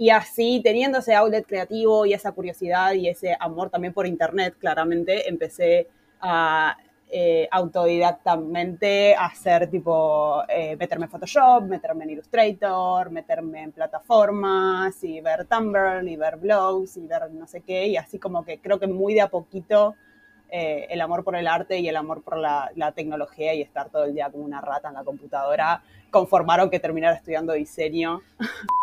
Y así, teniendo ese outlet creativo y esa curiosidad y ese amor también por Internet, claramente, empecé a eh, autodidactamente hacer tipo, eh, meterme en Photoshop, meterme en Illustrator, meterme en plataformas y ver Tumblr y ver blogs y ver no sé qué. Y así como que creo que muy de a poquito eh, el amor por el arte y el amor por la, la, tecnología y estar todo el día como una rata en la computadora conformaron que terminara estudiando diseño.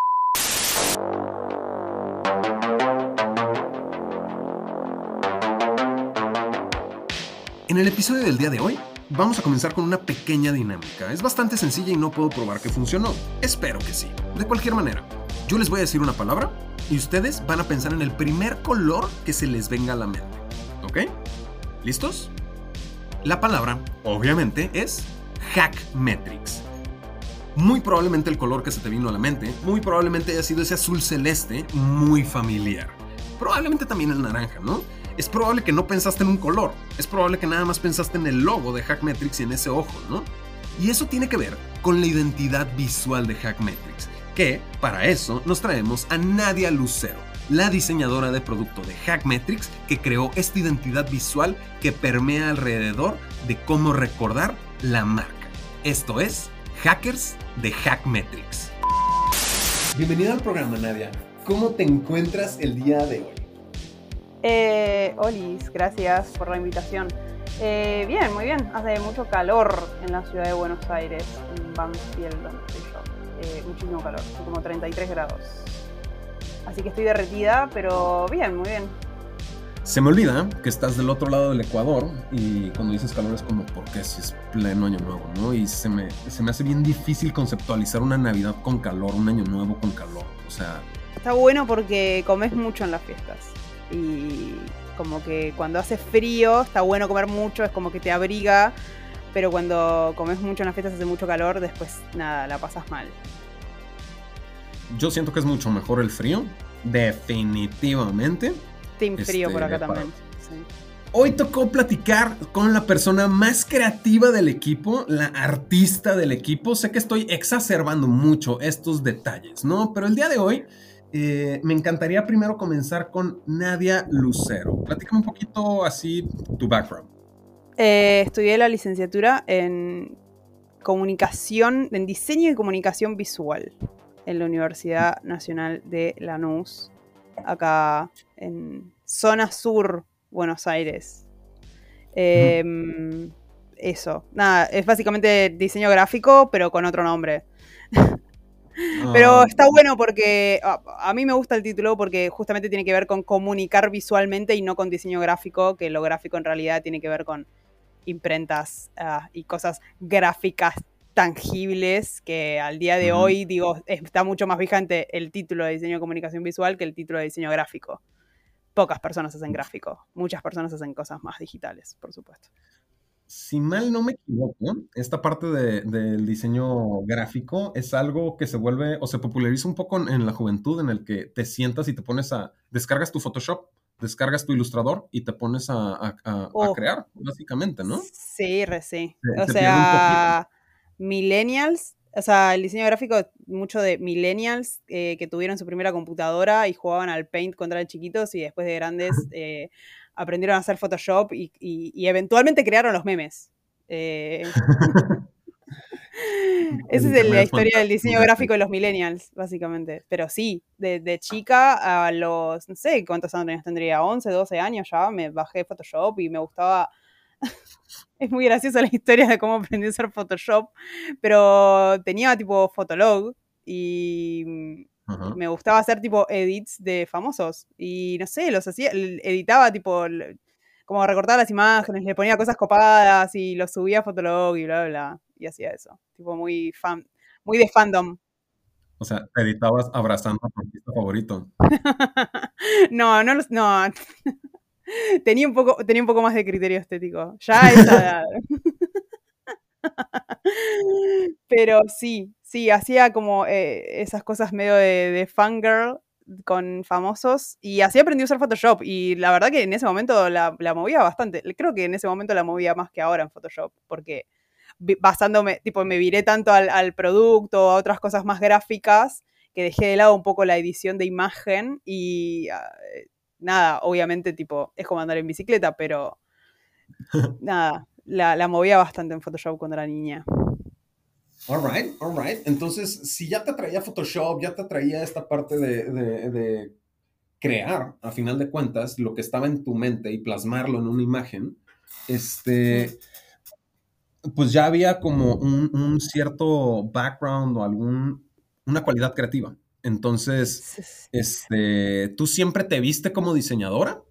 En el episodio del día de hoy, vamos a comenzar con una pequeña dinámica. Es bastante sencilla y no puedo probar que funcionó. Espero que sí. De cualquier manera, yo les voy a decir una palabra y ustedes van a pensar en el primer color que se les venga a la mente. ¿Ok? ¿Listos? La palabra, obviamente, es Hackmetrics. Muy probablemente el color que se te vino a la mente, muy probablemente haya sido ese azul celeste muy familiar. Probablemente también el naranja, ¿no? Es probable que no pensaste en un color, es probable que nada más pensaste en el logo de Hackmetrics y en ese ojo, ¿no? Y eso tiene que ver con la identidad visual de Hackmetrics, que para eso nos traemos a Nadia Lucero, la diseñadora de producto de Hackmetrics que creó esta identidad visual que permea alrededor de cómo recordar la marca. Esto es Hackers de Hackmetrics. Bienvenida al programa, Nadia. ¿Cómo te encuentras el día de hoy? Eh, Olis, gracias por la invitación. Eh, bien, muy bien. Hace mucho calor en la ciudad de Buenos Aires, en Banfield, donde estoy yo. Eh, muchísimo calor, como 33 grados. Así que estoy derretida, pero bien, muy bien. Se me olvida que estás del otro lado del Ecuador y cuando dices calor es como porque si es pleno año nuevo, ¿no? Y se me, se me hace bien difícil conceptualizar una Navidad con calor, un año nuevo con calor. O sea... Está bueno porque comes mucho en las fiestas y como que cuando hace frío está bueno comer mucho, es como que te abriga, pero cuando comes mucho en las fiestas hace mucho calor, después nada, la pasas mal. Yo siento que es mucho mejor el frío, definitivamente. Team frío por acá este, también. Hoy tocó platicar con la persona más creativa del equipo, la artista del equipo. Sé que estoy exacerbando mucho estos detalles, ¿no? Pero el día de hoy eh, me encantaría primero comenzar con Nadia Lucero. Platícame un poquito así tu background. Eh, estudié la licenciatura en comunicación, en diseño y comunicación visual en la Universidad Nacional de Lanús, acá en zona sur, Buenos Aires. Eh, eso, nada, es básicamente diseño gráfico, pero con otro nombre. Pero Ah, está bueno porque a, a mí me gusta el título porque justamente tiene que ver con comunicar visualmente y no con diseño gráfico, que lo gráfico en realidad tiene que ver con imprentas ah, y cosas gráficas tangibles que al día de hoy, digo, está mucho más vigente el título de diseño de comunicación visual que el título de diseño gráfico. Pocas personas hacen gráfico, muchas personas hacen cosas más digitales, por supuesto. Si mal no me equivoco, esta parte de- del diseño gráfico es algo que se vuelve o se populariza un poco en, en la juventud, en el que te sientas y te pones a, descargas tu Photoshop, descargas tu ilustrador y te pones a, a- a- a crear, básicamente, ¿no? Sí, re sí. Se- O se sea, millennials, o sea, el diseño gráfico, mucho de millennials eh, que tuvieron su primera computadora y jugaban al Paint eran chiquitos y después de grandes eh, aprendieron a hacer Photoshop y, y- y eventualmente crearon los memes. Eh, esa es la historia del diseño gráfico de los millennials, básicamente. Pero sí, de, de chica a los, no sé cuántos años tendría, 11, 12 años ya, me bajé Photoshop y me gustaba es muy graciosa la historia de cómo aprendí a usar Photoshop, pero tenía tipo Fotolog y me gustaba hacer tipo edits de famosos y no sé, los hacía, editaba tipo como recortaba las imágenes, le ponía cosas copadas y los subía a Fotolog y bla bla bla y hacía eso, tipo muy fan, muy de fandom. O sea, te editabas abrazando a tu artista favorito. no, no los- no. tenía un poco tenía un poco más de criterio estético. Ya a esa edad. Pero sí, sí, hacía como eh, esas cosas medio de, de fangirl con famosos y así aprendí a usar Photoshop y la verdad que en ese momento la, la movía bastante. Creo que en ese momento la movía más que ahora en Photoshop porque basándome, tipo, me viré tanto al, al producto, a otras cosas más gráficas que dejé de lado un poco la edición de imagen y ah, nada, obviamente tipo, es como andar en bicicleta, pero nada, la, movía bastante en Photoshop cuando era niña. Alright, alright. Entonces, si ya te traía Photoshop, ya te traía esta parte de, crear, a final de cuentas, lo que estaba en tu mente y plasmarlo en una imagen, este, pues ya había como un, cierto background o algún, una cualidad creativa. Entonces, este, ¿tú siempre te viste como diseñadora?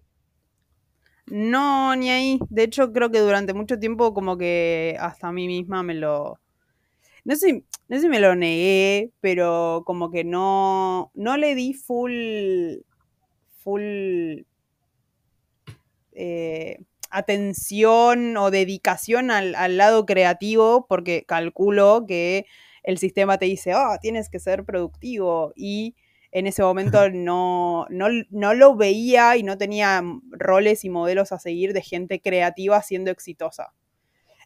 No, ni ahí. De hecho, creo que durante mucho tiempo como que hasta a mí misma me lo... No sé, no sé si me lo negué, pero como que no, no le di full, full eh, atención o dedicación al, al, lado creativo, porque calculo que el sistema te dice, oh, tienes que ser productivo y en ese momento no, no, lo veía y no tenía roles y modelos a seguir de gente creativa siendo exitosa.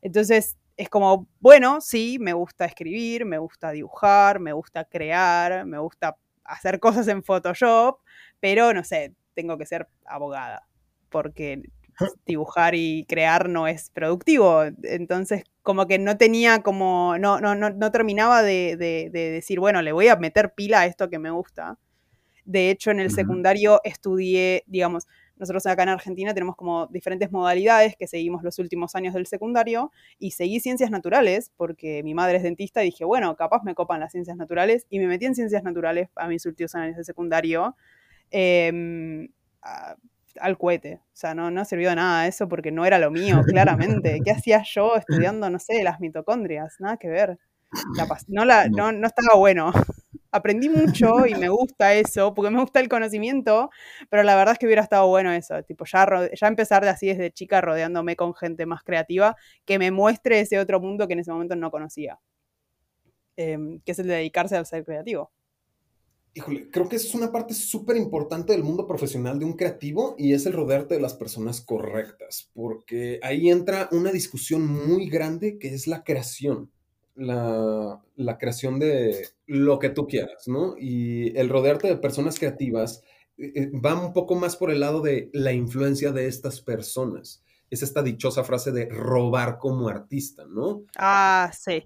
Entonces es como, bueno, sí, me gusta escribir, me gusta dibujar, me gusta crear, me gusta hacer cosas en Photoshop, pero no sé, tengo que ser abogada, porque dibujar y crear no es productivo. Entonces, como que no tenía como, no, no, no, terminaba de, decir, bueno, le voy a meter pila a esto que me gusta. De hecho, en el secundario estudié, digamos, nosotros acá en Argentina tenemos como diferentes modalidades que seguimos los últimos años del secundario y seguí ciencias naturales porque mi madre es dentista y dije, bueno, capaz me copan las ciencias naturales y me metí en ciencias naturales a mis últimos años de secundario. Em, al cohete. O sea, no, no sirvió de nada eso porque no era lo mío, claramente. ¿Qué hacía yo estudiando, no sé, las mitocondrias? Nada que ver. no, la, no. no, estaba bueno. Aprendí mucho y me gusta eso, porque me gusta el conocimiento, pero la verdad es que hubiera estado bueno eso, tipo ya, ya empezar de así desde chica rodeándome con gente más creativa que me muestre ese otro mundo que en ese momento no conocía, em, que es el de dedicarse al ser creativo. Híjole, creo que eso es una parte súper importante del mundo profesional de un creativo y es el rodearte de las personas correctas, porque ahí entra una discusión muy grande que es la creación, la, creación de lo que tú quieras, ¿no? Y el rodearte de personas creativas eh, eh, va un poco más por el lado de la influencia de estas personas. Es esta dichosa frase de robar como artista, ¿no? Ah, sí.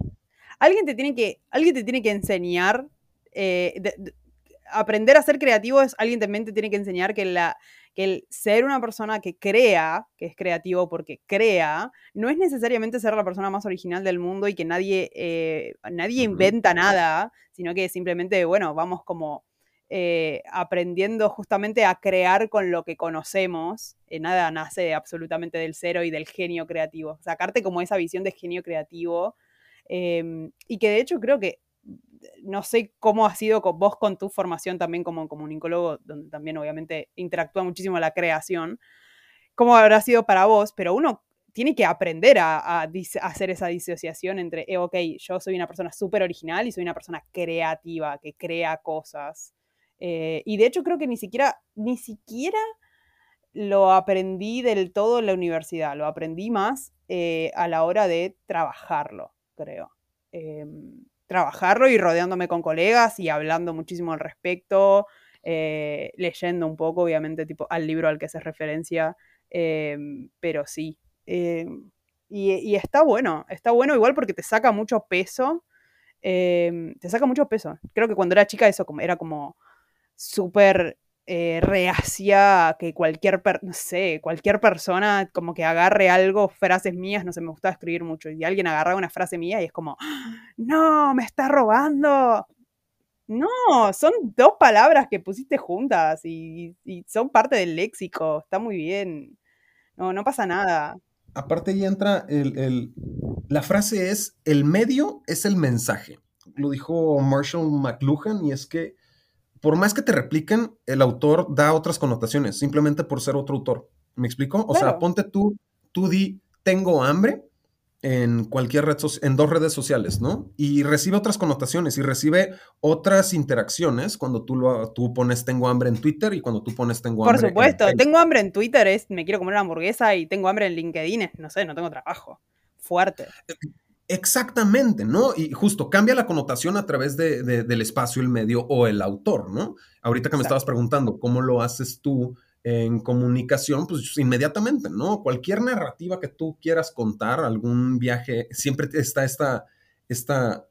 Alguien te tiene que, alguien te tiene que enseñar eh, aprender a ser creativo es alguien también te tiene que enseñar que, la, que el ser una persona que crea, que es creativo porque crea, no es necesariamente ser la persona más original del mundo y que nadie, eh, nadie inventa nada, sino que simplemente, bueno, vamos como eh, aprendiendo justamente a crear con lo que conocemos. Eh, nada nace absolutamente del cero y del genio creativo. Sacarte como esa visión de genio creativo. Em, y que de hecho creo que no sé cómo ha sido con vos con tu formación también como comunicólogo, donde también obviamente interactúa muchísimo la creación, cómo habrá sido para vos, pero uno tiene que aprender a, hacer esa disociación entre, eh, ok, yo soy una persona súper original y soy una persona creativa, que crea cosas. Eh, y de hecho creo que ni siquiera, ni siquiera lo aprendí del todo en la universidad, lo aprendí más eh, a la hora de trabajarlo, creo. Trabajarlo y rodeándome con colegas y hablando muchísimo al respecto, eh, leyendo un poco, obviamente, tipo al libro al que se referencia, em, pero sí. Em, y, está bueno, está bueno igual porque te saca mucho peso. Em, te saca mucho peso. Creo que cuando era chica eso era como súper eh, reacia que cualquier, no sé, cualquier persona como que agarre algo, frases mías, no sé, me gustaba escribir mucho, y alguien agarraba una frase mía y es como, no, me está robando. No, son dos palabras que pusiste juntas y, son parte del léxico, está muy bien. No, no pasa nada. Aparte ahí entra el, la frase es, el medio es el mensaje. Lo dijo Marshall McLuhan y es que por más que te repliquen, el autor da otras connotaciones, simplemente por ser otro autor. ¿Me explico? O sea, ponte tú, tú di, tengo hambre en cualquier red, en dos redes sociales, ¿no? Y recibe otras connotaciones y recibe otras interacciones cuando tú, lo, tú pones tengo hambre en Twitter y cuando tú pones tengo hambre. Por supuesto, tengo hambre en Twitter es me quiero comer una hamburguesa y tengo hambre en LinkedIn es, no sé, no tengo trabajo. Fuerte. Exactamente, ¿no? Y justo cambia la connotación a través de, del espacio, el medio o el autor, ¿no? Ahorita que me estabas preguntando cómo lo haces tú en comunicación, pues inmediatamente, ¿no? Cualquier narrativa que tú quieras contar, algún viaje, siempre está esta, esta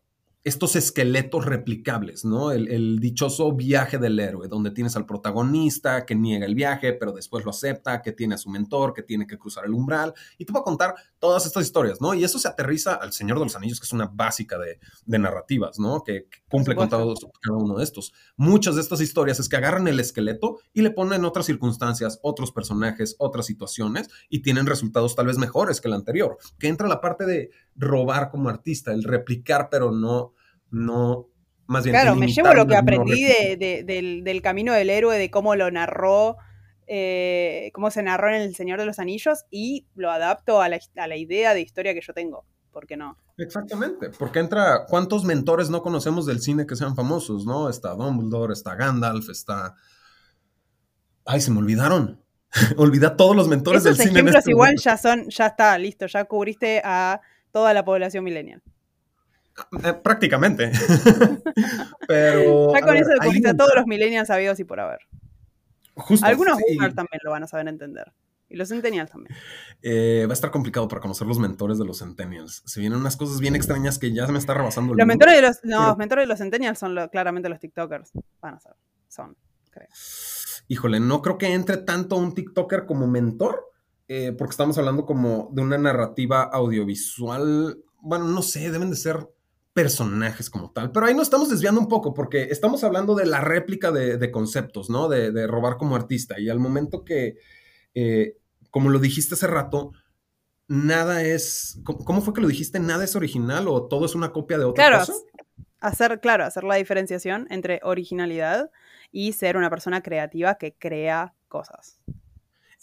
estos esqueletos replicables, ¿no? El, dichoso viaje del héroe, donde tienes al protagonista que niega el viaje, pero después lo acepta, que tiene a su mentor, que tiene que cruzar el umbral, y te va a contar todas estas historias, ¿no? Y eso se aterriza al Señor de los Anillos, que es una básica de, narrativas, ¿no? Que, cumple con cada uno de estos. Muchas de estas historias es que agarran el esqueleto y le ponen otras circunstancias, otros personajes, otras situaciones, y tienen resultados tal vez mejores que el anterior, que entra la parte de robar como artista, el replicar, pero no no, más bien. Claro, me llevo lo que aprendí del, camino del héroe, de cómo lo narró, eh, cómo se narró en El Señor de los Anillos y lo adapto a la, idea de historia que yo tengo. ¿Por qué no? Exactamente, porque entra, ¿cuántos mentores no conocemos del cine que sean famosos, no? Está Dumbledore, está Gandalf, está... Ay, se me olvidaron. Olvida todos los mentores del cine. Esos ejemplos este igual ya son, ya está, listo, ya cubriste a toda la población millennial. Eh, prácticamente. Pero. Ya con eso le a todos los millennials sabidos y por haber. Algunos también lo van a saber entender. Y los centennials también. Eh, va a estar complicado para conocer los mentores de los centennials. Se vienen unas cosas bien extrañas que ya se me está rebasando el Los mentores de los, no, los mentores de los centennials son claramente los TikTokers. Van a ser. Son, creo. Híjole, no creo que entre tanto un TikToker como mentor. Eh, porque estamos hablando como de una narrativa audiovisual. Bueno, no sé, deben de ser personajes como tal. Pero ahí nos estamos desviando un poco porque estamos hablando de la réplica de, conceptos, ¿no? De, robar como artista. Y al momento que, eh, como lo dijiste hace rato, nada es, ¿cómo fue que lo dijiste? ¿Nada es original o todo es una copia de otra claro, Hacer, claro, hacer la diferenciación entre originalidad y ser una persona creativa que crea cosas.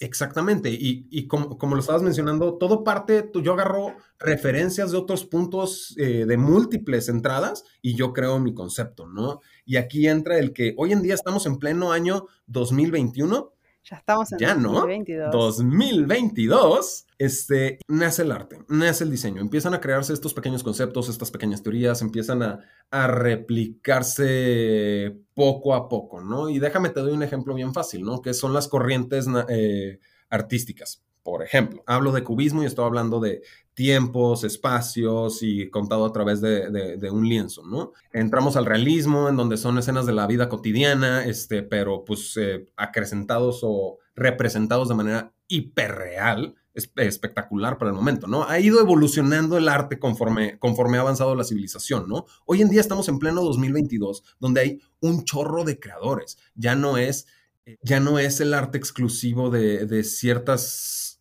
Exactamente, y, como, lo estabas mencionando, todo parte, yo agarro referencias de otros puntos eh, de múltiples entradas y yo creo mi concepto, ¿no? Y aquí entra el que hoy en día estamos en pleno año 2021 ya estamos en ya 2022. No, 2022, este, nace el arte, nace el diseño. Empiezan a crearse estos pequeños conceptos, estas pequeñas teorías, empiezan a, replicarse poco a poco, ¿no? Y déjame te doy un ejemplo bien fácil, ¿no? Que son las corrientes eh, artísticas. Por ejemplo, hablo de cubismo y estoy hablando de tiempos, espacios y contado a través de, un lienzo, ¿no? Entramos al realismo, en donde son escenas de la vida cotidiana, este, pero pues eh, acrecentados o representados de manera hiperreal, espectacular para el momento, ¿no? Ha ido evolucionando el arte conforme, conforme ha avanzado la civilización, ¿no? Hoy en día estamos en pleno 2022, donde hay un chorro de creadores, ya no es, ya no es el arte exclusivo de, de ciertas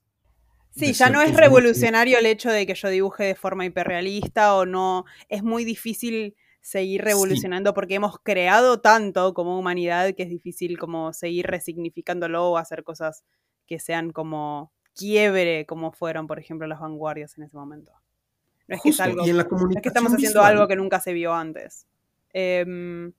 Sí, ya no es revolucionario el hecho de que yo dibuje de forma hiperrealista o no. Es muy difícil seguir revolucionando porque hemos creado tanto como humanidad que es difícil como seguir resignificándolo o hacer cosas que sean como quiebre como fueron, por ejemplo, las vanguardias en ese momento. No es, que, estamos haciendo algo que nunca se vio antes. Em,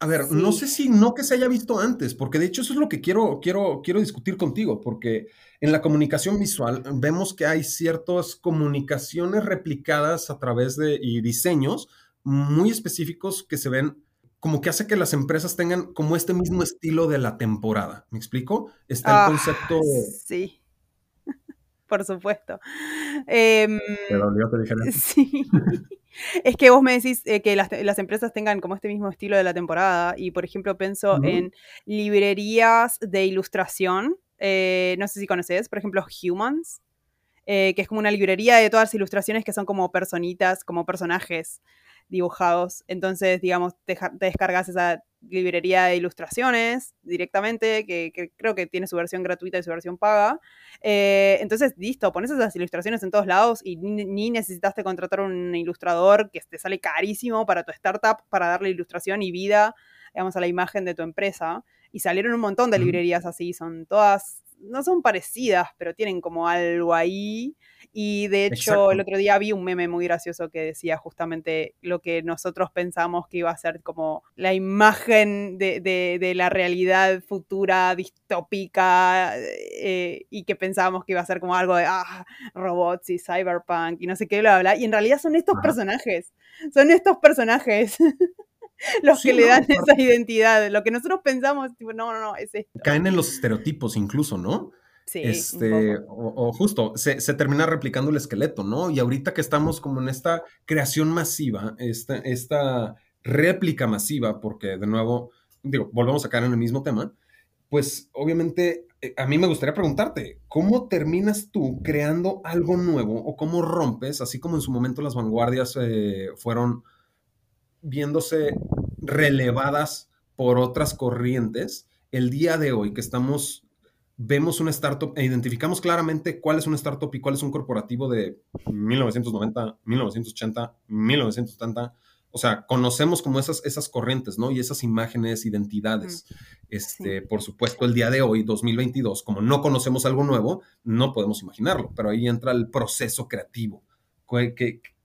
a ver, no sé si no que se haya visto antes, porque de hecho eso es lo que quiero, quiero, quiero discutir contigo, porque en la comunicación visual vemos que hay ciertas comunicaciones replicadas a través de y diseños muy específicos que se ven como que hace que las empresas tengan como este mismo estilo de la temporada. ¿Me explico? Está el ah, concepto. Sí. Por supuesto. Eh, Sí. Es que vos me decís eh, que las, empresas tengan como este mismo estilo de la temporada y, por ejemplo, pienso en librerías de ilustración. Eh, no sé si conoces, por ejemplo, Humans, eh, que es como una librería de todas las ilustraciones que son como personitas, como personajes dibujados. Entonces, digamos, te, descargas esa librería de ilustraciones directamente, que, creo que tiene su versión gratuita y su versión paga. Eh, entonces, listo, pones esas ilustraciones en todos lados y ni, necesitaste contratar un ilustrador que te sale carísimo para tu startup para darle ilustración y vida, digamos, a la imagen de tu empresa. Y salieron un montón de librerías así, son todas no son parecidas, pero tienen como algo ahí. Y de hecho, el otro día vi un meme muy gracioso que decía justamente lo que nosotros pensamos que iba a ser como la imagen de, la realidad futura distópica eh, y que pensábamos que iba a ser como algo de ah, robots y cyberpunk y no sé qué, bla, bla. Y en realidad son estos personajes. Son estos personajes. los que le dan esa identidad. Lo que nosotros pensamos, tipo, no, no, no, es esto. Caen en los estereotipos incluso, ¿no? Sí. Este, o, justo, se, termina replicando el esqueleto, ¿no? Y ahorita que estamos como en esta creación masiva, esta, esta réplica masiva, porque de nuevo, digo, volvemos a caer en el mismo tema, pues obviamente eh, a mí me gustaría preguntarte, ¿cómo terminas tú creando algo nuevo o cómo rompes, así como en su momento las vanguardias eh, fueron viéndose relevadas por otras corrientes, el día de hoy que estamos, vemos una startup e identificamos claramente cuál es una startup y cuál es un corporativo de 1990, 1980, 1970. O sea, conocemos como esas, esas corrientes, ¿no? Y esas imágenes, identidades. Este, Por supuesto, el día de hoy, 2022, como no conocemos algo nuevo, no podemos imaginarlo, pero ahí entra el proceso creativo.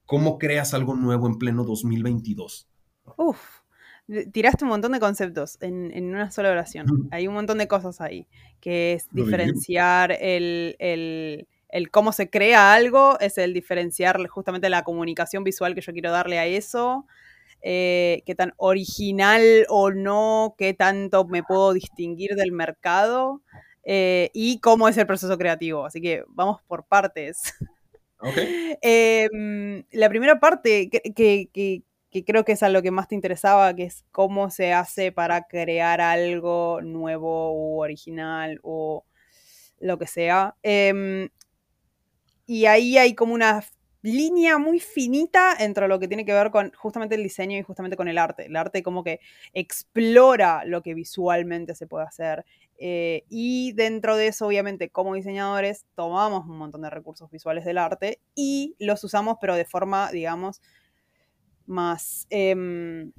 ¿Cómo creas algo nuevo en pleno 2022? Uf, tiraste un montón de conceptos en, una sola oración. Hay un montón de cosas ahí, que es diferenciar el, cómo se crea algo, es el diferenciar justamente la comunicación visual que yo quiero darle a eso, eh, qué tan original o no, qué tanto me puedo distinguir del mercado eh, y cómo es el proceso creativo. Así que vamos por partes. Em, la primera parte que, que creo que es a lo que más te interesaba, que es cómo se hace para crear algo nuevo o original o lo que sea. Em, y ahí hay como una línea muy finita entre lo que tiene que ver con justamente el diseño y justamente con el arte. El arte como que explora lo que visualmente se puede hacer. Eh, y dentro de eso, obviamente, como diseñadores, tomamos un montón de recursos visuales del arte y los usamos, pero de forma, digamos, más em,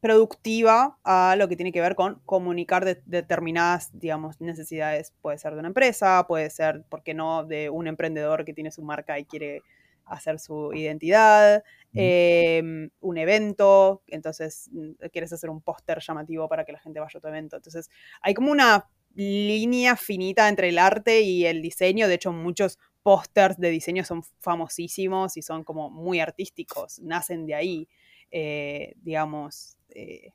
productiva a lo que tiene que ver con comunicar determinadas, digamos, necesidades. Puede ser de una empresa, puede ser, ¿por qué no?, de un emprendedor que tiene su marca y quiere hacer su identidad, em, un evento, entonces mm, quieres hacer un póster llamativo para que la gente vaya a tu evento. Entonces, hay como una línea finita entre el arte y el diseño. De hecho, muchos pósters de diseño son famosísimos y son como muy artísticos, nacen de ahí, eh, digamos. Eh,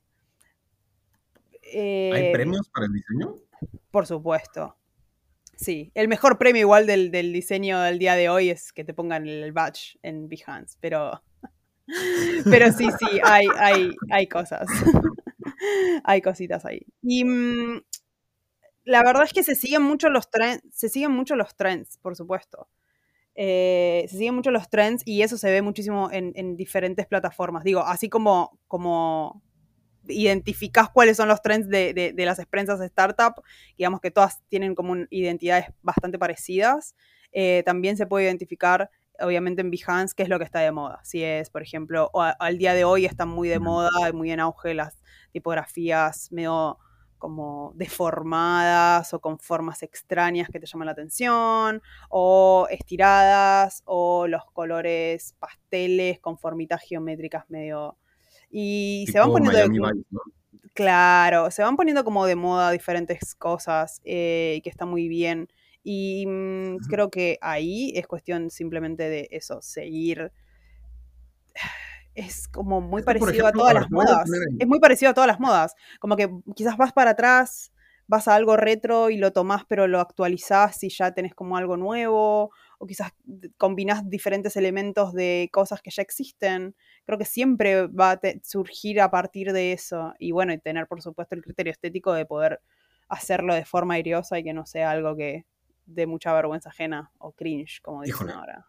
¿Hay eh, premios para el diseño? Por supuesto. Sí, el mejor premio igual del, diseño del día de hoy es que te pongan el badge en Behance, pero, pero sí, sí, hay, hay, hay cosas. hay cositas ahí. Y mm, la verdad es que se siguen mucho los trends, se siguen mucho los trends, por supuesto. Eh, se siguen mucho los trends y eso se ve muchísimo en, diferentes plataformas. Digo, así como, como identificás cuáles son los trends de, las experiencias de startup, digamos que todas tienen como identidades bastante parecidas. Eh, también se puede identificar, obviamente, en Behance qué es lo que está de moda. Si es, por ejemplo, al día de hoy están muy de moda, muy en auge las tipografías medio como deformadas o con formas extrañas que te llaman la atención, o estiradas, o los colores pasteles con formitas geométricas medio... Y se van poniendo... De... Claro, se van poniendo como de moda diferentes cosas eh, que está muy bien. Y mm, creo que ahí es cuestión simplemente de eso, seguir es como muy parecido a todas las modas. Es muy parecido a todas las modas. Como que quizás vas para atrás, vas a algo retro y lo tomás, pero lo actualizás y ya tenés como algo nuevo. O quizás combinás diferentes elementos de cosas que ya existen. Creo que siempre va a surgir a partir de eso. Y bueno, y tener por supuesto el criterio estético de poder hacerlo de forma airiosa y que no sea algo que dé mucha vergüenza ajena o cringe, como dicen ahora.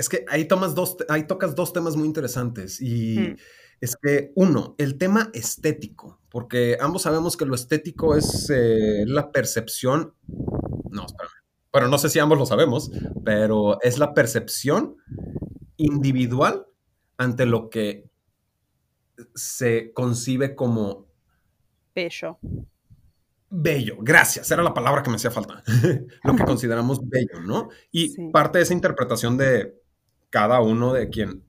Es que ahí, tomas dos, ahí tocas dos temas muy interesantes y hmm. es que uno, el tema estético, porque ambos sabemos que lo estético es eh, la percepción, no, espérame, bueno, no sé si ambos lo sabemos, pero es la percepción individual ante lo que se concibe como bello. bello, gracias, era la palabra que me hacía falta, lo que consideramos bello, ¿no? Y parte de esa interpretación de cada uno de quien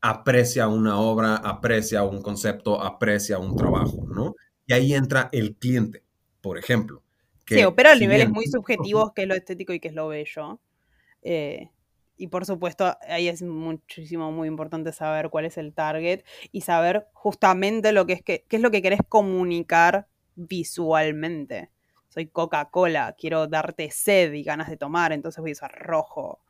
aprecia una obra, aprecia un concepto, aprecia un trabajo, ¿no? Y ahí entra el cliente, por ejemplo. Que sí, opera a niveles muy subjetivos, que es lo estético y que es lo bello. Eh, y por supuesto, ahí es muchísimo, muy importante saber cuál es el target y saber justamente lo que es que, qué es lo que querés comunicar visualmente. Soy Coca-Cola, quiero darte sed y ganas de tomar, entonces voy a usar rojo.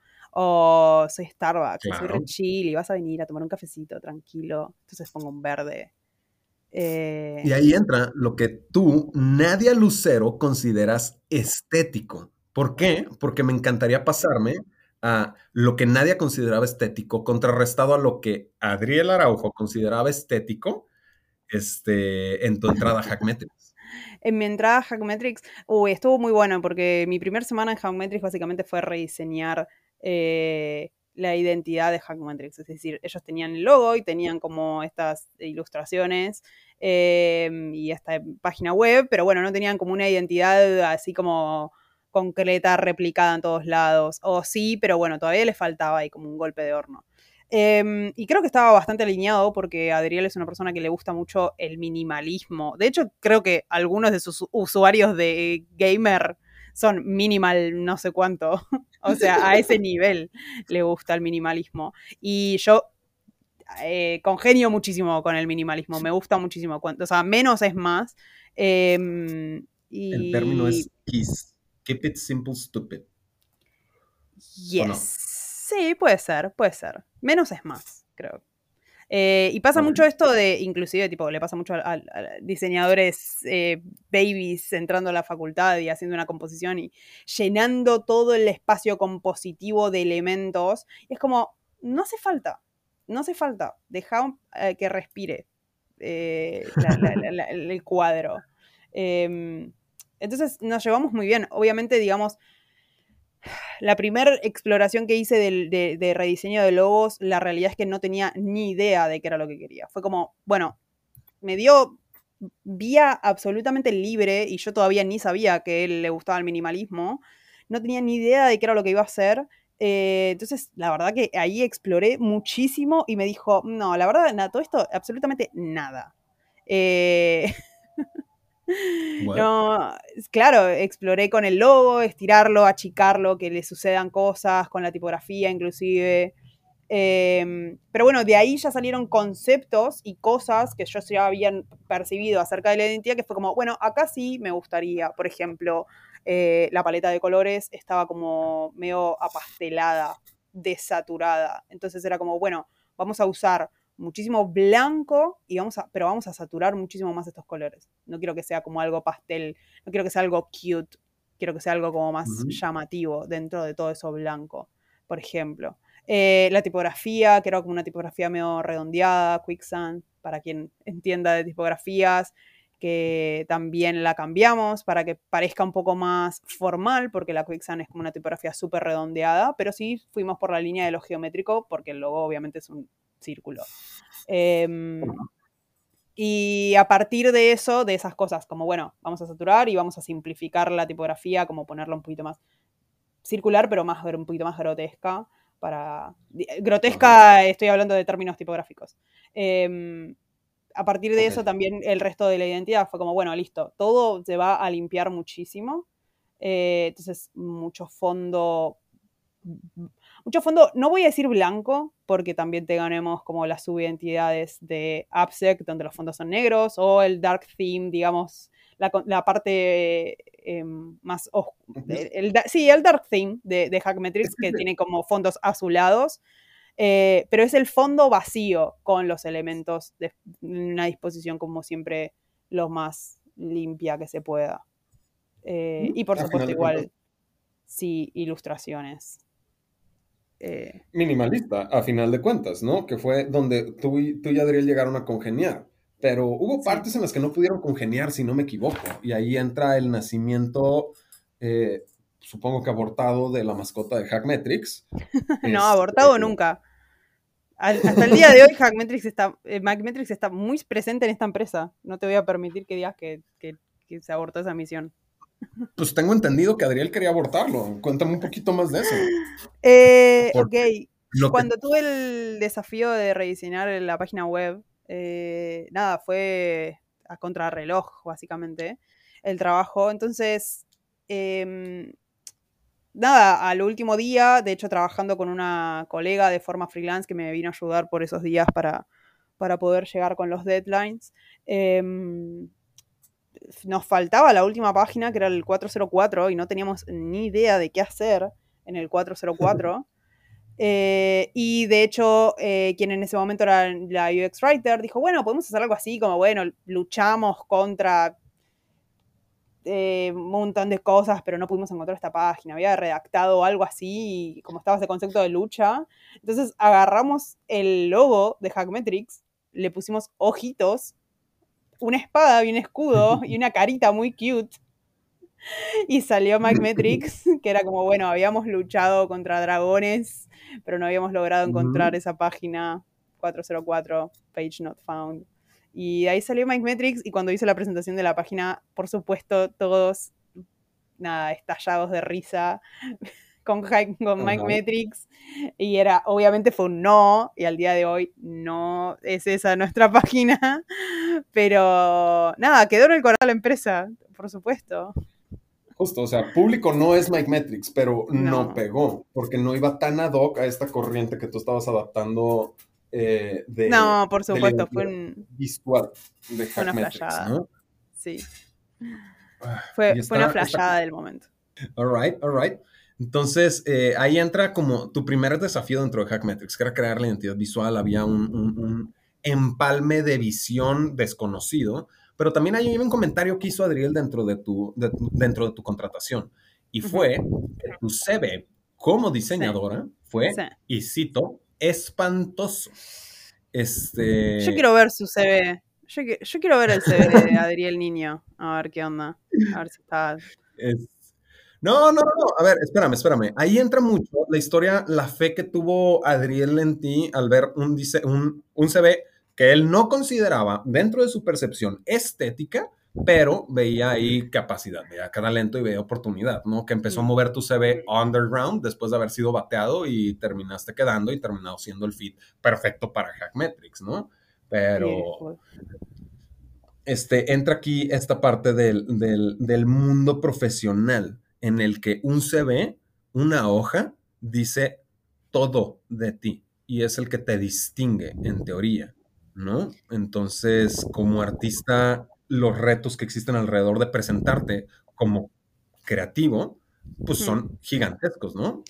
O soy Starbucks, soy re chill y vas a venir a tomar un cafecito tranquilo, entonces pongo un verde. Eh, y ahí entra lo que tú, Nadia Lucero, consideras estético. ¿Por qué? Porque me encantaría pasarme a lo que nadie consideraba estético, contrarrestado a lo que Adriel Araujo consideraba estético este, en tu entrada a Hackmetrics. en mi entrada a Hackmetrics, uy, estuvo muy bueno porque mi primera semana en Hackmetrics básicamente fue rediseñar eh, la identidad de Hackmetrics. Es decir, ellos tenían el logo y tenían como estas ilustraciones em, y esta página web, pero bueno, no tenían como una identidad así como concreta, replicada en todos lados. O sí, pero bueno, todavía le faltaba ahí como un golpe de horno. Em, y creo que estaba bastante alineado porque Adriel es una persona que le gusta mucho el minimalismo. De hecho, creo que algunos de sus usuarios de gamer son minimal no sé cuánto. o sea, a ese nivel le gusta el minimalismo. Y yo eh, congenio muchísimo con el minimalismo. Me gusta muchísimo. O sea, menos es más. Em, el término es KISS. Keep it simple, stupid. Yes. Sí, puede ser, puede ser. Menos es más, creo. Eh, y pasa mucho esto de, inclusive, tipo, le pasa mucho a, diseñadores eh, babies entrando a la facultad y haciendo una composición y llenando todo el espacio compositivo de elementos. Y es como, no hace falta, no hace falta, deja eh, que respire el cuadro. Em, entonces nos llevamos muy bien. Obviamente, digamos, la primera exploración que hice de, rediseño de logos, la realidad es que no tenía ni idea de qué era lo que quería. Fue como, bueno, me dio vía absolutamente libre y yo todavía ni sabía que él le gustaba el minimalismo. No tenía ni idea de qué era lo que iba a hacer. Eh, entonces, la verdad que ahí exploré muchísimo y me dijo, no, la verdad, nada, todo esto, absolutamente nada. Eh, No, claro, exploré con el logo, estirarlo, achicarlo, que le sucedan cosas, con la tipografía inclusive. Em, pero bueno, de ahí ya salieron conceptos y cosas que yo ya había percibido acerca de la identidad, que fue como, bueno, acá sí me gustaría, por ejemplo, eh, la paleta de colores estaba como medio apastelada, desaturada. Entonces era como, bueno, vamos a usar muchísimo blanco, y vamos a, pero vamos a saturar muchísimo más estos colores. No quiero que sea como algo pastel, no quiero que sea algo cute, quiero que sea algo como más llamativo dentro de todo eso blanco, por ejemplo. Eh, la tipografía, que era como una tipografía medio redondeada, Quicksand, para quien entienda de tipografías, que también la cambiamos para que parezca un poco más formal, porque la Quicksand es como una tipografía súper redondeada, pero sí fuimos por la línea de lo geométrico, porque el logo obviamente es un círculo. Em, y a partir de eso, de esas cosas, como bueno, vamos a saturar y vamos a simplificar la tipografía, como ponerla un poquito más circular, pero más un poquito más grotesca. Para. Grotesca, estoy hablando de términos tipográficos. Em, a partir de eso también el resto de la identidad fue como, bueno, listo, todo se va a limpiar muchísimo. Eh, entonces, mucho fondo mucho fondo, no voy a decir blanco, porque también tenemos como las subidentidades de AppSec, donde los fondos son negros, o el dark theme, digamos, la, parte eh, más oscura. Sí, el dark theme de, de Hackmetrics, que tiene como fondos azulados. Eh, pero es el fondo vacío con los elementos de una disposición como siempre lo más limpia que se pueda. Eh, y por supuesto igual, sí, ilustraciones. Eh, Minimalista, a final de cuentas, ¿no? Que fue donde tú y, tú y Adriel llegaron a congeniar. Pero hubo partes en las que no pudieron congeniar, si no me equivoco. Y ahí entra el nacimiento, eh, supongo que abortado, de la mascota de Hackmetrics. no, abortado este, nunca. hasta el día de hoy, Hackmetrics está, eh, está muy presente en esta empresa. No te voy a permitir que digas que, que se abortó esa misión. Pues tengo entendido que Adriel quería abortarlo. Cuéntame un poquito más de eso. Eh, ok. Cuando tuve el desafío de rediseñar la página web, eh, nada, fue a contrarreloj, básicamente, el trabajo. Entonces, em, nada, al último día, de hecho, trabajando con una colega de forma freelance que me vino a ayudar por esos días para, para poder llegar con los deadlines. Em, nos faltaba la última página, que era el 404, y no teníamos ni idea de qué hacer en el 404. Eh, y de hecho, eh, quien en ese momento era la UX Writer dijo, bueno, podemos hacer algo así, como, bueno, luchamos contra eh, un montón de cosas, pero no pudimos encontrar esta página. Había redactado algo así, como estaba ese concepto de lucha. Entonces agarramos el logo de Hackmetrics, le pusimos ojitos una espada y un escudo y una carita muy cute. Y salió Magmetrix, que era como, bueno, habíamos luchado contra dragones, pero no habíamos logrado encontrar esa página 404, page not found. Y ahí salió Magmetrix y cuando hice la presentación de la página, por supuesto, todos, nada, estallados de risa con, con Mike Metrix y era, obviamente fue un no, y al día de hoy no es esa nuestra página, pero nada, quedó en el corazón de la empresa, por supuesto. Justo, o sea, público no es Mike Metrix, pero no. pegó, porque no iba tan ad hoc a esta corriente que tú estabas adaptando eh, de... No, por supuesto, fue un... Visual de una flashada. Sí. Ah, fue, fue una flashada del momento. All right, all right. Entonces, eh, ahí entra como tu primer desafío dentro de Hackmetrics, que era crear la identidad visual. Había un, empalme de visión desconocido, pero también hay un comentario que hizo Adriel dentro de tu, dentro de tu contratación. Y fue que tu CV como diseñadora fue, y cito, espantoso. Este... Yo quiero ver su CV. Yo, quiero ver el CV de Adriel Niño. A ver qué onda. A ver si está... No, no, no, a ver, espérame, espérame. Ahí entra mucho la historia, la fe que tuvo Adriel en ti al ver un, un, un CV que él no consideraba dentro de su percepción estética, pero veía ahí capacidad, veía talento y veía oportunidad, ¿no? Que empezó a mover tu CV underground después de haber sido bateado y terminaste quedando y terminado siendo el fit perfecto para Hackmetrics, ¿no? Pero este, entra aquí esta parte del, del mundo profesional en el que un CV, una hoja, dice todo de ti y es el que te distingue en teoría, ¿no? Entonces, como artista, los retos que existen alrededor de presentarte como creativo, pues son gigantescos, ¿no?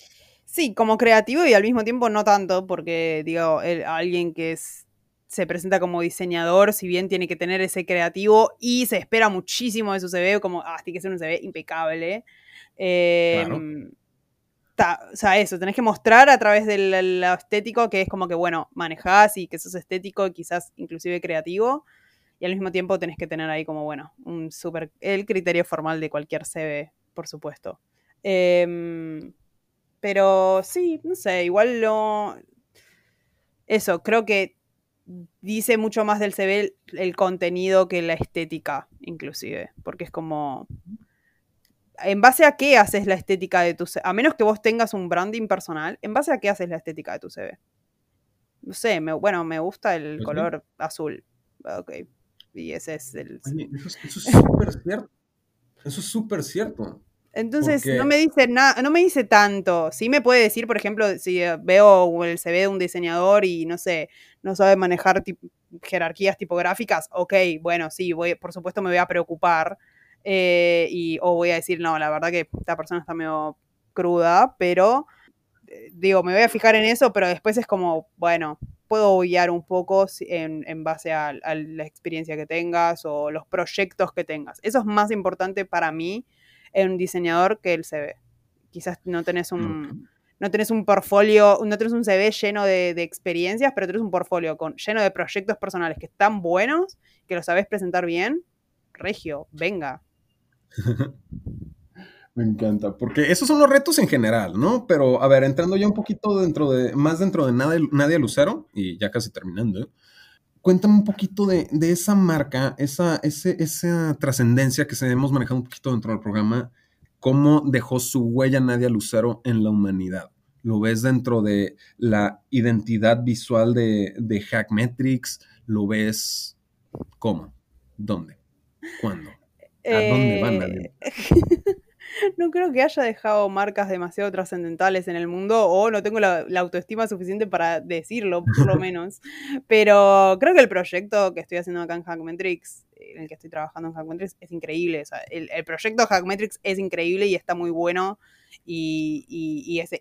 Sí, como creativo y al mismo tiempo no tanto, porque digo, alguien que es, se presenta como diseñador, si bien tiene que tener ese creativo y se espera muchísimo de su CV, como, ah, tiene que ser un CV impecable, Em, o sea, eso, tenés que mostrar a través del lo estético que es como que, bueno, manejás y que sos estético, quizás inclusive creativo, y al mismo tiempo tenés que tener ahí como, bueno, un super, el criterio formal de cualquier CV, por supuesto. Em, pero sí, no sé, igual lo... Eso, creo que dice mucho más del CV el contenido que la estética, inclusive, porque es como ¿en base a qué haces la estética de tu CV? A menos que vos tengas un branding personal, ¿en base a qué haces la estética de tu CV? No sé, bueno, me gusta el color azul. Ok. Y ese es el. eso, es súper cierto. Eso es súper cierto. Entonces, no me dice nada, no me dice tanto. Sí me puede decir, por ejemplo, si veo el CV de un diseñador y no sé, no sabe manejar jerarquías tipográficas, ok, bueno, sí, voy, por supuesto me voy a preocupar eh, y, o voy a decir, no, la verdad que esta persona está medio cruda, pero eh, digo, me voy a fijar en eso, pero después es como, bueno, puedo guiar un poco en, en base a, la experiencia que tengas o los proyectos que tengas. Eso es más importante para mí en un diseñador que el CV. Quizás no tenés un, no tenés un portfolio, no tenés un CV lleno de, de, experiencias, pero tenés un portfolio con, lleno de proyectos personales que están buenos, que lo sabés presentar bien. Regio, venga, Me encanta, porque esos son los retos en general, ¿no? Pero, a ver, entrando ya un poquito dentro de, más dentro de Nadia, Lucero, y ya casi terminando, cuéntame un poquito de, esa marca, esa, esa trascendencia que se hemos manejado un poquito dentro del programa, cómo dejó su huella Nadia Lucero en la humanidad. ¿Lo ves dentro de la identidad visual de, de Hackmetrics? ¿Lo ves cómo? ¿Dónde? ¿Cuándo? ¿A dónde van? Eh, no creo que haya dejado marcas demasiado trascendentales en el mundo o no tengo la, autoestima suficiente para decirlo, por lo menos. Pero creo que el proyecto que estoy haciendo acá en Hackmetrics, en el que estoy trabajando en Hackmetrics, es increíble. el, proyecto Hackmetrics es increíble y está muy bueno y, y, es,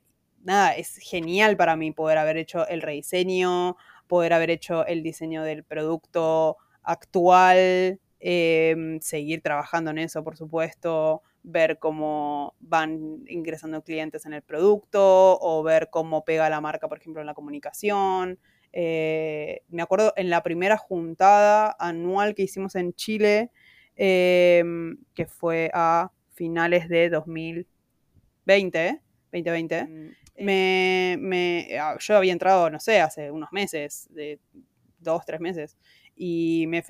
nada, es genial para mí poder haber hecho el rediseño, poder haber hecho el diseño del producto actual, em, seguir trabajando en eso, por supuesto, ver cómo van ingresando clientes en el producto o ver cómo pega la marca, por ejemplo, en la comunicación. Eh, me acuerdo en la primera juntada anual que hicimos en Chile, em, que fue a finales de 2020, 2020, mm, me, me, ah, yo había entrado, no sé, hace unos meses, de dos, tres meses, y me,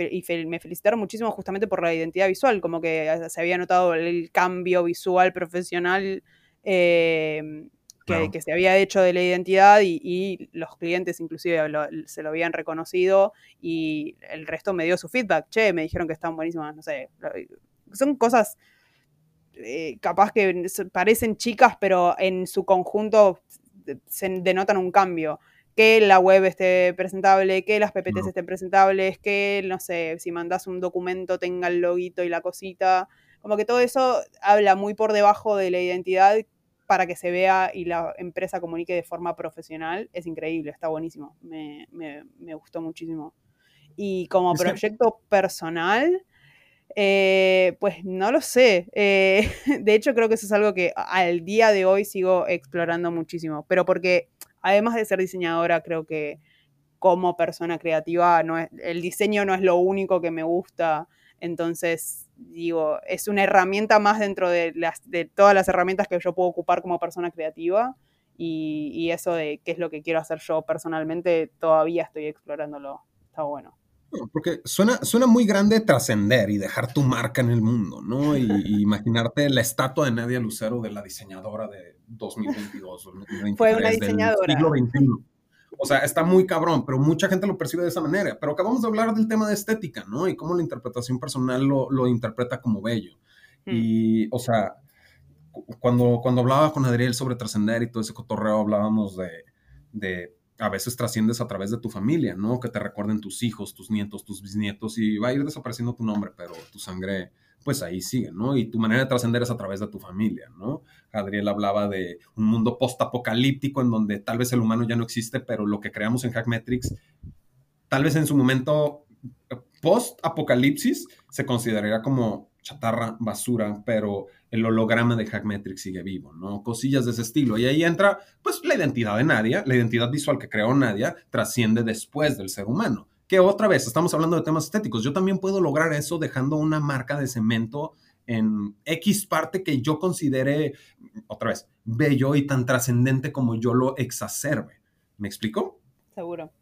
me, felicitaron muchísimo justamente por la identidad visual, como que se había notado el cambio visual profesional em, que, se había hecho de la identidad y, los clientes inclusive se lo habían reconocido y el resto me dio su feedback, che, me dijeron que están buenísimas, no sé, son cosas eh, capaz que parecen chicas, pero en su conjunto se denotan un cambio que la web esté presentable, que las PPTs estén presentables, que, no sé, si mandas un documento tenga el loguito y la cosita. Como que todo eso habla muy por debajo de la identidad para que se vea y la empresa comunique de forma profesional. Es increíble, está buenísimo. Me, gustó muchísimo. Y como proyecto personal, eh, pues no lo sé. Eh, de hecho, creo que eso es algo que al día de hoy sigo explorando muchísimo. Pero porque además de ser diseñadora, creo que como persona creativa, no es, el diseño no es lo único que me gusta. Entonces, digo, es una herramienta más dentro de, las, de todas las herramientas que yo puedo ocupar como persona creativa. Y, y eso de qué es lo que quiero hacer yo personalmente, todavía estoy explorándolo. Está bueno. Porque suena, suena muy grande trascender y dejar tu marca en el mundo, ¿no? Y, imaginarte la estatua de Nadia Lucero de la diseñadora de 2022 2023, Fue una diseñadora. siglo XXI. O sea, está muy cabrón, pero mucha gente lo percibe de esa manera. Pero acabamos de hablar del tema de estética, ¿no? Y cómo la interpretación personal lo, lo interpreta como bello. Hmm. Y, o sea, cuando, cuando hablaba con Adriel sobre trascender y todo ese cotorreo, hablábamos de, de a veces trasciendes a través de tu familia, ¿no? Que te recuerden tus hijos, tus nietos, tus bisnietos y va a ir desapareciendo tu nombre, pero tu sangre, pues ahí sigue, ¿no? Y tu manera de trascender es a través de tu familia, ¿no? Adriel hablaba de un mundo post-apocalíptico en donde tal vez el humano ya no existe, pero lo que creamos en Hackmetrics, tal vez en su momento post-apocalipsis se consideraría como chatarra, basura, pero el holograma de Hackmetrics sigue vivo, ¿no? Cosillas de ese estilo. Y ahí entra, pues, la identidad de Nadia, la identidad visual que creó Nadia, trasciende después del ser humano. Que otra vez, estamos hablando de temas estéticos. Yo también puedo lograr eso dejando una marca de cemento en X parte que yo considere, otra vez, bello y tan trascendente como yo lo exacerbe. ¿Me explico? Seguro.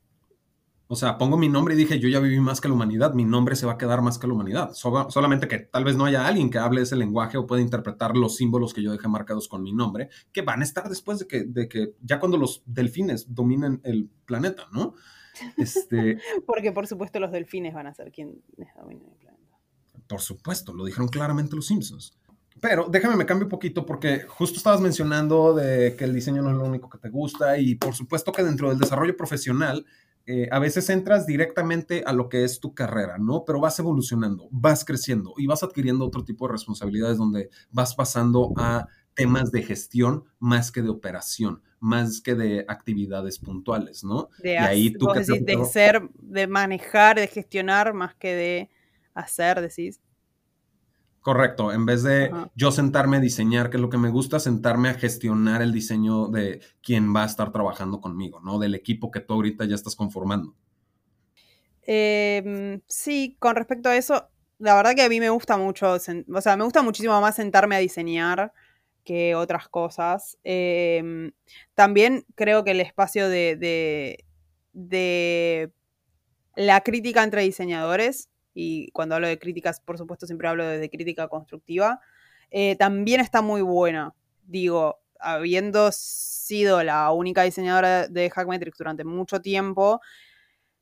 O sea, pongo mi nombre y dije, yo ya viví más que la humanidad, mi nombre se va a quedar más que la humanidad. solamente que tal vez no haya alguien que hable ese lenguaje o pueda interpretar los símbolos que yo dejé marcados con mi nombre, que van a estar después de que, de que ya cuando los delfines dominen el planeta, ¿no? Este, Porque por supuesto los delfines van a ser quienes dominen el planeta. Por supuesto, lo dijeron claramente los Simpsons. Pero déjame me cambio un poquito porque justo estabas mencionando de que el diseño no es lo único que te gusta y por supuesto que dentro del desarrollo profesional eh, a veces entras directamente a lo que es tu carrera, ¿no? Pero vas evolucionando, vas creciendo y vas adquiriendo otro tipo de responsabilidades donde vas pasando a temas de gestión más que de operación, más que de actividades puntuales, ¿no? De, y ahí tú de ser, de manejar, de gestionar más que de hacer, decís. Correcto, en vez de yo sentarme a diseñar, que es lo que me gusta, sentarme a gestionar el diseño de quién va a estar trabajando conmigo, ¿no? Del equipo que tú ahorita ya estás conformando. Em, sí, con respecto a eso, la verdad que a mí me gusta mucho, o sea, me gusta muchísimo más sentarme a diseñar que otras cosas. Em, también creo que el espacio de, de la crítica entre diseñadores, y cuando hablo de críticas, por supuesto, siempre hablo de crítica constructiva, eh, también está muy buena. Digo, habiendo sido la única diseñadora de Hackmetrics durante mucho tiempo,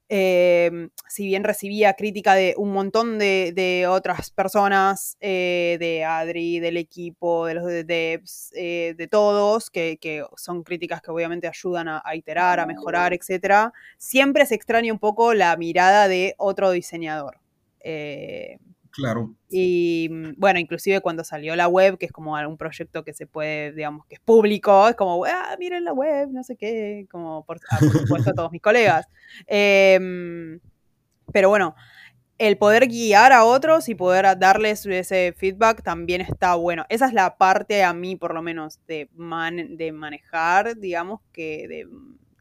Em, si bien recibía crítica de un montón de, otras personas, eh, de Adri, del equipo, de los de devs, eh, de todos, que, son críticas que obviamente ayudan a, iterar, a mejorar, etc., siempre se extraña un poco la mirada de otro diseñador. Eh, Claro. Y mm, bueno, inclusive cuando salió la web, que es como un proyecto que se puede, digamos, que es público, es como, ah, miren la web, no sé qué, como por, ah, supuesto a todos mis colegas. Em, pero bueno, el poder guiar a otros y poder darles ese feedback también está bueno. Esa es la parte a mí, por lo menos, de, de manejar, digamos, que de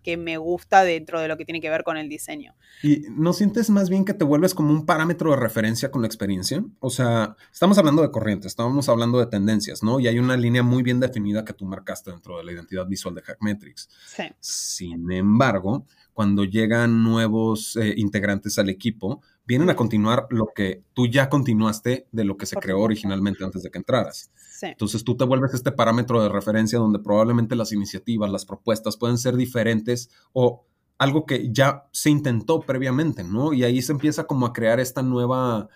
que me gusta dentro de lo que tiene que ver con el diseño. ¿Y no sientes más bien que te vuelves como un parámetro de referencia con la experiencia? O sea, estamos hablando de corrientes, estamos hablando de tendencias, ¿no? Y hay una línea muy bien definida que tú marcaste dentro de la identidad visual de Hackmetrics. Sí. Sin embargo, cuando llegan nuevos eh, integrantes al equipo, vienen a continuar lo que tú ya continuaste de lo que se creó originalmente antes de que entraras. Entonces tú te vuelves este parámetro de referencia donde probablemente las iniciativas, las propuestas pueden ser diferentes o algo que ya se intentó previamente, ¿no? Y ahí se empieza como a crear esta nueva,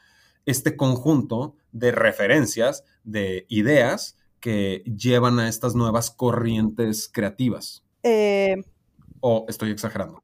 este conjunto de referencias, de ideas que llevan a estas nuevas corrientes creativas. Eh, ¿O estoy exagerando?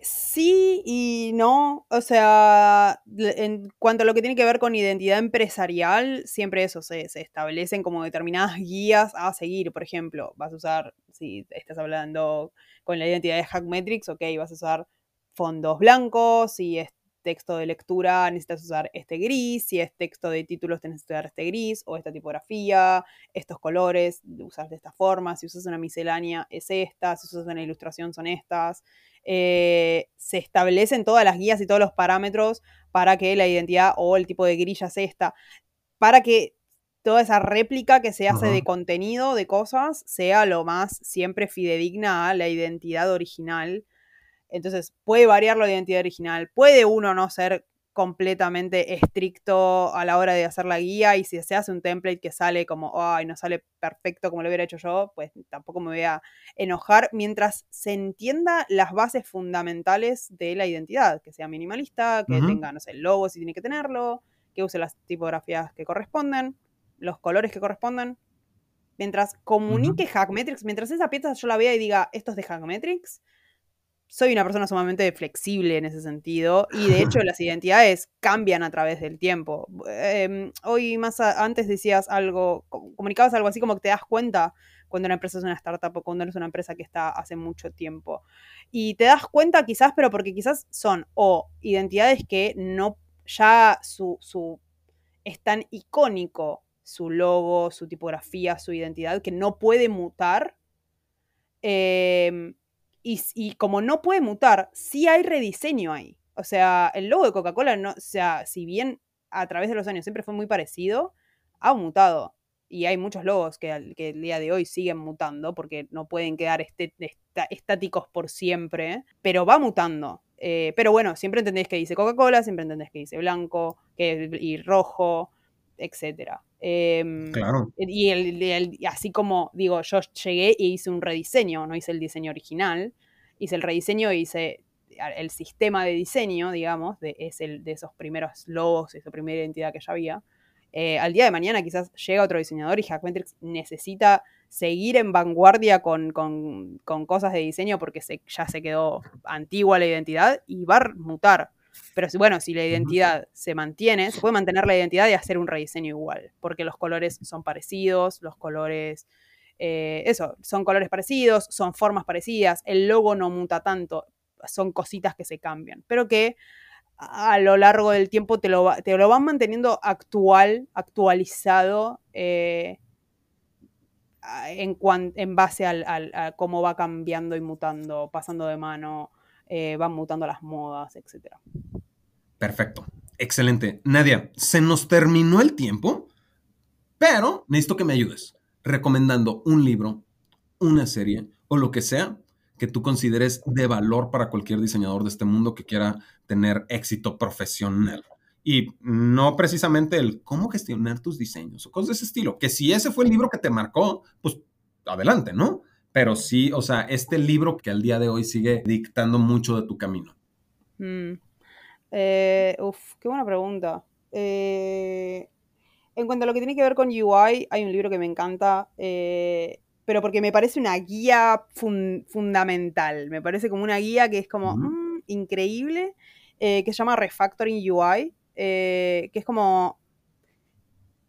Sí y no. O sea, en cuanto a lo que tiene que ver con identidad empresarial, siempre eso, se, establecen como determinadas guías a seguir. Por ejemplo, vas a usar, si estás hablando con la identidad de Hackmetrics, ok, vas a usar fondos blancos, si es texto de lectura necesitas usar este gris, si es texto de títulos tienes que usar este gris o esta tipografía, estos colores, usas de esta forma, si usas una miscelánea es esta, si usas una ilustración son estas. Eh, se establecen todas las guías y todos los parámetros para que la identidad o el tipo de grilla sea esta, para que toda esa réplica que se hace de contenido, de cosas, sea lo más siempre fidedigna a la identidad original. Entonces, puede variar la identidad original, puede uno no ser completamente estricto a la hora de hacer la guía y si se hace un template que sale como, ay, no sale perfecto como lo hubiera hecho yo, pues tampoco me voy a enojar mientras se entienda las bases fundamentales de la identidad, que sea minimalista, que tenga, no sé, el logo si tiene que tenerlo, que use las tipografías que corresponden, los colores que corresponden. Mientras comunique Hackmetrics, mientras esa pieza yo la vea y diga, esto es de Hackmetrics, soy una persona sumamente flexible en ese sentido y de hecho las identidades cambian a través del tiempo. Em, hoy más antes decías algo, comunicabas algo así como que te das cuenta cuando una empresa es una startup o cuando es una empresa que está hace mucho tiempo. Y te das cuenta quizás, pero porque quizás son o identidades que no, ya su, su es tan icónico su logo, su tipografía, su identidad, que no puede mutar. Eh, y, como no puede mutar, sí hay rediseño ahí. O sea, el logo de Coca-Cola, no, o sea, si bien a través de los años siempre fue muy parecido, ha mutado. Y hay muchos logos que, el día de hoy siguen mutando porque no pueden quedar este, estáticos por siempre, pero va mutando. Eh, pero bueno, siempre entendéis que dice Coca-Cola, siempre entendés que dice blanco que, y rojo, etcétera. Em, claro. Y el, así como, digo, yo llegué e hice un rediseño, no hice el diseño original, hice el rediseño y hice el sistema de diseño, digamos, de, es el, de esos primeros logos, esa primera identidad que ya había. Eh, al día de mañana quizás llega otro diseñador y Hackmetrics necesita seguir en vanguardia con, cosas de diseño porque se, ya se quedó antigua la identidad y va a mutar. Pero bueno, si la identidad se mantiene, se puede mantener la identidad y hacer un rediseño igual, porque los colores son parecidos, los colores, eh, eso, son colores parecidos, son formas parecidas, el logo no muta tanto, son cositas que se cambian, pero que a lo largo del tiempo te lo, te lo van manteniendo actual, actualizado. Eh, en, en, base al, a cómo va cambiando y mutando, pasando de mano, eh, van mutando las modas, etc. Perfecto. Excelente. Nadia, se nos terminó el tiempo, pero necesito que me ayudes recomendando un libro, una serie o lo que sea que tú consideres de valor para cualquier diseñador de este mundo que quiera tener éxito profesional. Y no precisamente el cómo gestionar tus diseños o cosas de ese estilo. Que si ese fue el libro que te marcó, pues adelante, ¿no? Pero sí, o sea, este libro que al día de hoy sigue dictando mucho de tu camino. Mm. Eh, uf, qué buena pregunta. Eh, en cuanto a lo que tiene que ver con UI, hay un libro que me encanta, eh, pero porque me parece una guía fundamental. Me parece como una guía que es como mm, increíble, que se llama Refactoring UI, que es como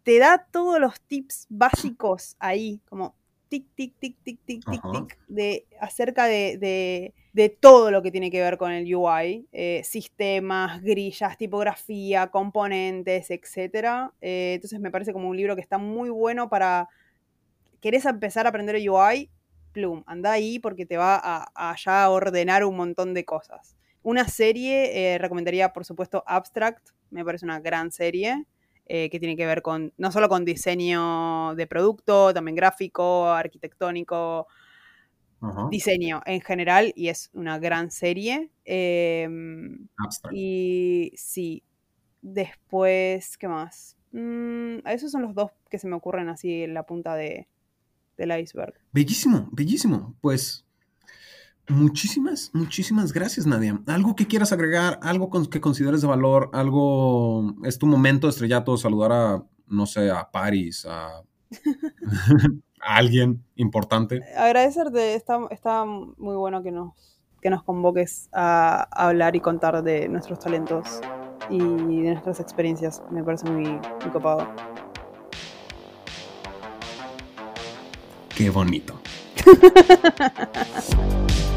te da todos los tips básicos ahí, como tic, tic, tic, tic, tic, tic, tic, de, acerca de, todo lo que tiene que ver con el UI, eh, sistemas, grillas, tipografía, componentes, etc. Eh, entonces me parece como un libro que está muy bueno para, querés empezar a aprender el UI, plum, anda ahí porque te va a, a ordenar un montón de cosas. Una serie, eh, recomendaría por supuesto Abstract, me parece una gran serie. Que tiene que ver con, no solo con diseño de producto, también gráfico, arquitectónico, diseño en general, y es una gran serie. Em, y sí, después, ¿qué más? Mm, esos son los dos que se me ocurren así en la punta de, del iceberg. Bellísimo, bellísimo. Pues Muchísimas, muchísimas gracias, Nadia. ¿Algo que quieras agregar? ¿Algo que consideres de valor? ¿Algo? ¿Es tu momento de estrellato saludar a, no sé, a Paris, a, alguien importante? Agradecerte, está, está muy bueno que nos, que nos convoques a, hablar y contar de nuestros talentos y de nuestras experiencias. Me parece muy, muy copado. Qué bonito.